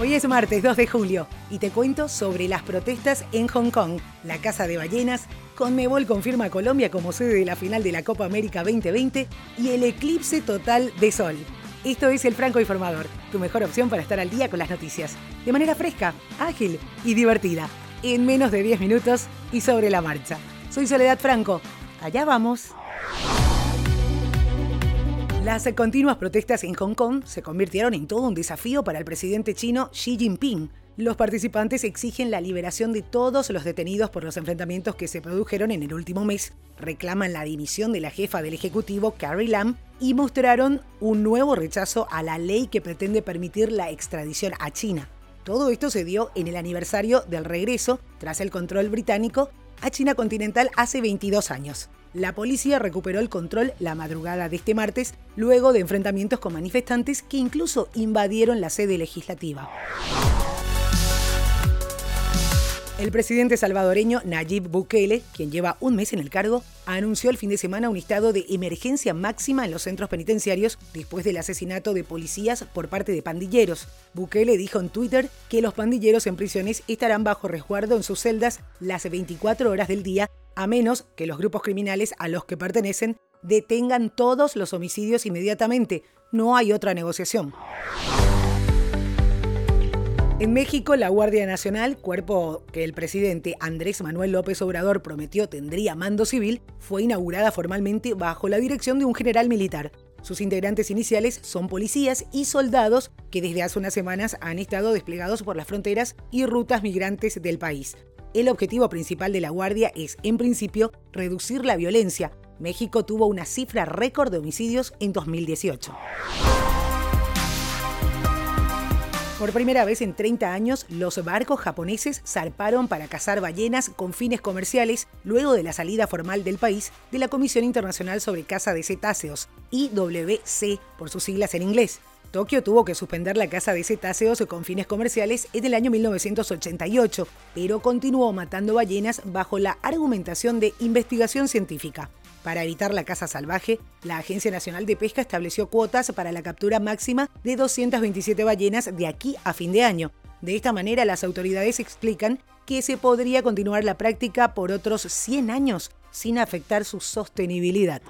Hoy es martes 2 de julio y te cuento sobre las protestas en Hong Kong, la Casa de Ballenas, Conmebol confirma a Colombia como sede de la final de la Copa América 2020 y el eclipse total de sol. Esto es El Franco Informador, tu mejor opción para estar al día con las noticias, de manera fresca, ágil y divertida, en menos de 10 minutos y sobre la marcha. Soy Soledad Franco, allá vamos. Las continuas protestas en Hong Kong se convirtieron en todo un desafío para el presidente chino Xi Jinping. Los participantes exigen la liberación de todos los detenidos por los enfrentamientos que se produjeron en el último mes, reclaman la dimisión de la jefa del Ejecutivo, Carrie Lam, y mostraron un nuevo rechazo a la ley que pretende permitir la extradición a China. Todo esto se dio en el aniversario del regreso, tras el control británico, a China continental hace 22 años. La policía recuperó el control la madrugada de este martes, luego de enfrentamientos con manifestantes que incluso invadieron la sede legislativa. El presidente salvadoreño Nayib Bukele, quien lleva un mes en el cargo, anunció el fin de semana un estado de emergencia máxima en los centros penitenciarios después del asesinato de policías por parte de pandilleros. Bukele dijo en Twitter que los pandilleros en prisiones estarán bajo resguardo en sus celdas las 24 horas del día a menos que los grupos criminales a los que pertenecen detengan todos los homicidios inmediatamente. No hay otra negociación. En México, la Guardia Nacional, cuerpo que el presidente Andrés Manuel López Obrador prometió tendría mando civil, fue inaugurada formalmente bajo la dirección de un general militar. Sus integrantes iniciales son policías y soldados que desde hace unas semanas han estado desplegados por las fronteras y rutas migrantes del país. El objetivo principal de la Guardia es, en principio, reducir la violencia. México tuvo una cifra récord de homicidios en 2018. Por primera vez en 30 años, los barcos japoneses zarparon para cazar ballenas con fines comerciales luego de la salida formal del país de la Comisión Internacional sobre Caza de Cetáceos, IWC por sus siglas en inglés. Tokio tuvo que suspender la caza de cetáceos con fines comerciales en el año 1988, pero continuó matando ballenas bajo la argumentación de investigación científica. Para evitar la caza salvaje, la Agencia Nacional de Pesca estableció cuotas para la captura máxima de 227 ballenas de aquí a fin de año. De esta manera, las autoridades explican que se podría continuar la práctica por otros 100 años sin afectar su sostenibilidad.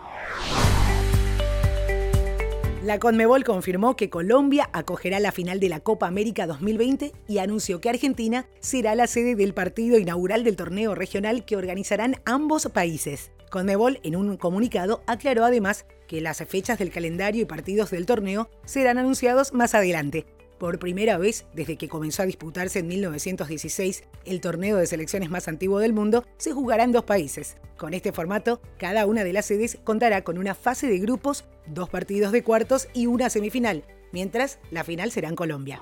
La Conmebol confirmó que Colombia acogerá la final de la Copa América 2020 y anunció que Argentina será la sede del partido inaugural del torneo regional que organizarán ambos países. Conmebol, en un comunicado, aclaró además que las fechas del calendario y partidos del torneo serán anunciados más adelante, por primera vez desde que comenzó a disputarse en 1916 el torneo de selecciones más antiguo del mundo, se jugará en dos países. Con este formato, cada una de las sedes contará con una fase de grupos, dos partidos de cuartos y una semifinal, mientras la final será en Colombia.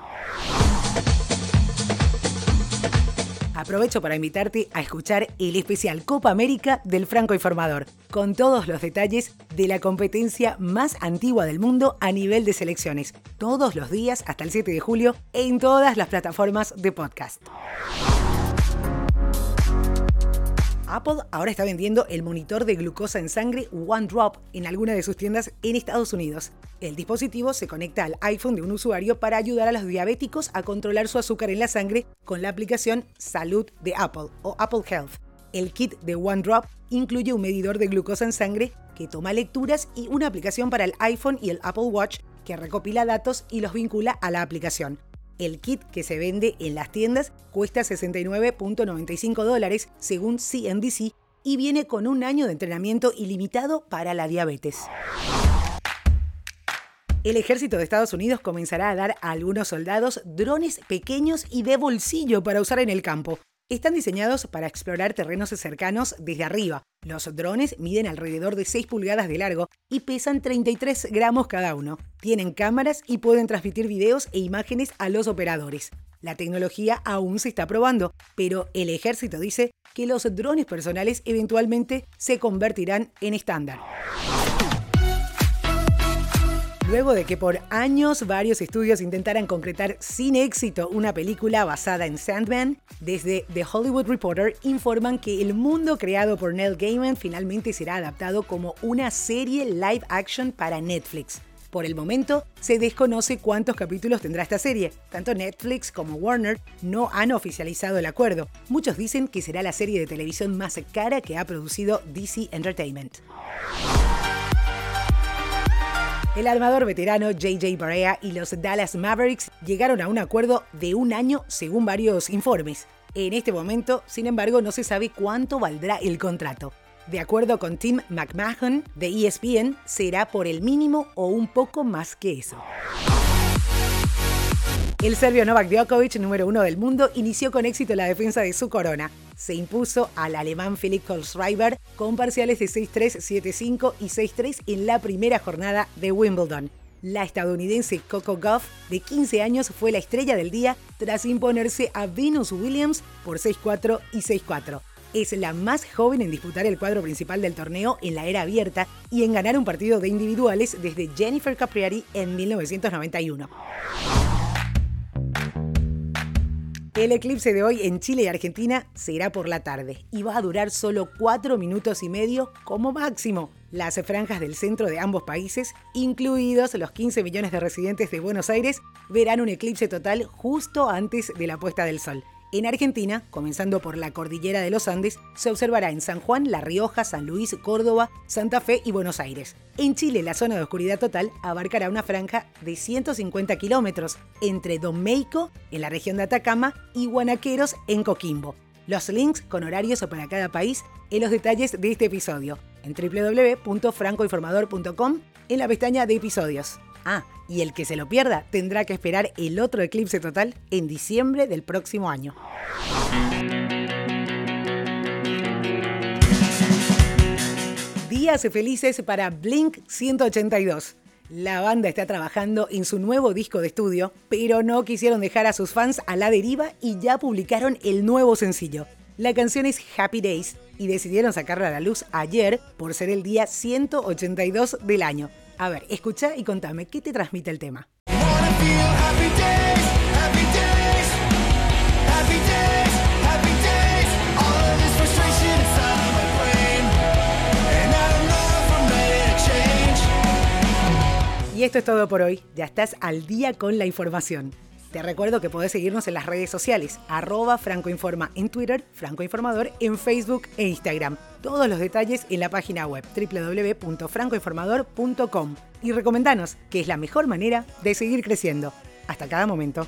Aprovecho para invitarte a escuchar el especial Copa América del Franco Informador, con todos los detalles de la competencia más antigua del mundo a nivel de selecciones, todos los días hasta el 7 de julio en todas las plataformas de podcast. Apple ahora está vendiendo el monitor de glucosa en sangre OneDrop en alguna de sus tiendas en Estados Unidos. El dispositivo se conecta al iPhone de un usuario para ayudar a los diabéticos a controlar su azúcar en la sangre con la aplicación Salud de Apple o Apple Health. El kit de OneDrop incluye un medidor de glucosa en sangre que toma lecturas y una aplicación para el iPhone y el Apple Watch que recopila datos y los vincula a la aplicación. El kit que se vende en las tiendas cuesta 69.95 dólares según CNBC y viene con un año de entrenamiento ilimitado para la diabetes. El ejército de Estados Unidos comenzará a dar a algunos soldados drones pequeños y de bolsillo para usar en el campo. Están diseñados para explorar terrenos cercanos desde arriba. Los drones miden alrededor de 6 pulgadas de largo y pesan 33 gramos cada uno. Tienen cámaras y pueden transmitir videos e imágenes a los operadores. La tecnología aún se está probando, pero el ejército dice que los drones personales eventualmente se convertirán en estándar. Luego de que por años varios estudios intentaran concretar sin éxito una película basada en Sandman, desde The Hollywood Reporter informan que el mundo creado por Neil Gaiman finalmente será adaptado como una serie live action para Netflix. Por el momento, se desconoce cuántos capítulos tendrá esta serie. Tanto Netflix como Warner no han oficializado el acuerdo. Muchos dicen que será la serie de televisión más cara que ha producido DC Entertainment. El armador veterano JJ Barea y los Dallas Mavericks llegaron a un acuerdo de un año según varios informes. En este momento, sin embargo, no se sabe cuánto valdrá el contrato. De acuerdo con Tim McMahon de ESPN, será por el mínimo o un poco más que eso. El serbio Novak Djokovic, número uno del mundo, inició con éxito la defensa de su corona. Se impuso al alemán Philipp Kohlschreiber con parciales de 6-3, 7-5 y 6-3 en la primera jornada de Wimbledon. La estadounidense Coco Goff, de 15 años, fue la estrella del día tras imponerse a Venus Williams por 6-4 y 6-4 es la más joven en disputar el cuadro principal del torneo en la era abierta y en ganar un partido de individuales desde Jennifer Capriati en 1991. El eclipse de hoy en Chile y Argentina será por la tarde y va a durar solo 4 minutos y medio como máximo. Las franjas del centro de ambos países, incluidos los 15 millones de residentes de Buenos Aires, verán un eclipse total justo antes de la puesta del sol. En Argentina, comenzando por la cordillera de los Andes, se observará en San Juan, La Rioja, San Luis, Córdoba, Santa Fe y Buenos Aires. En Chile, la zona de oscuridad total abarcará una franja de 150 kilómetros entre Domeico, en la región de Atacama, y Guanaqueros, en Coquimbo. Los links con horarios para cada país en los detalles de este episodio en www.francoinformador.com en la pestaña de episodios. Ah, y el que se lo pierda tendrá que esperar el otro eclipse total en diciembre del próximo año. Días felices para Blink 182. La banda está trabajando en su nuevo disco de estudio, pero no quisieron dejar a sus fans a la deriva y ya publicaron el nuevo sencillo. La canción es Happy Days y decidieron sacarla a la luz ayer por ser el día 182 del año. A ver, escucha y contame, ¿qué te transmite el tema? Y esto es todo por hoy. Ya estás al día con la información. Te recuerdo que podés seguirnos en las redes sociales, arroba francoinforma en Twitter, francoinformador en Facebook e Instagram. Todos los detalles en la página web www.francoinformador.com. Y recomendanos, que es la mejor manera de seguir creciendo. Hasta cada momento.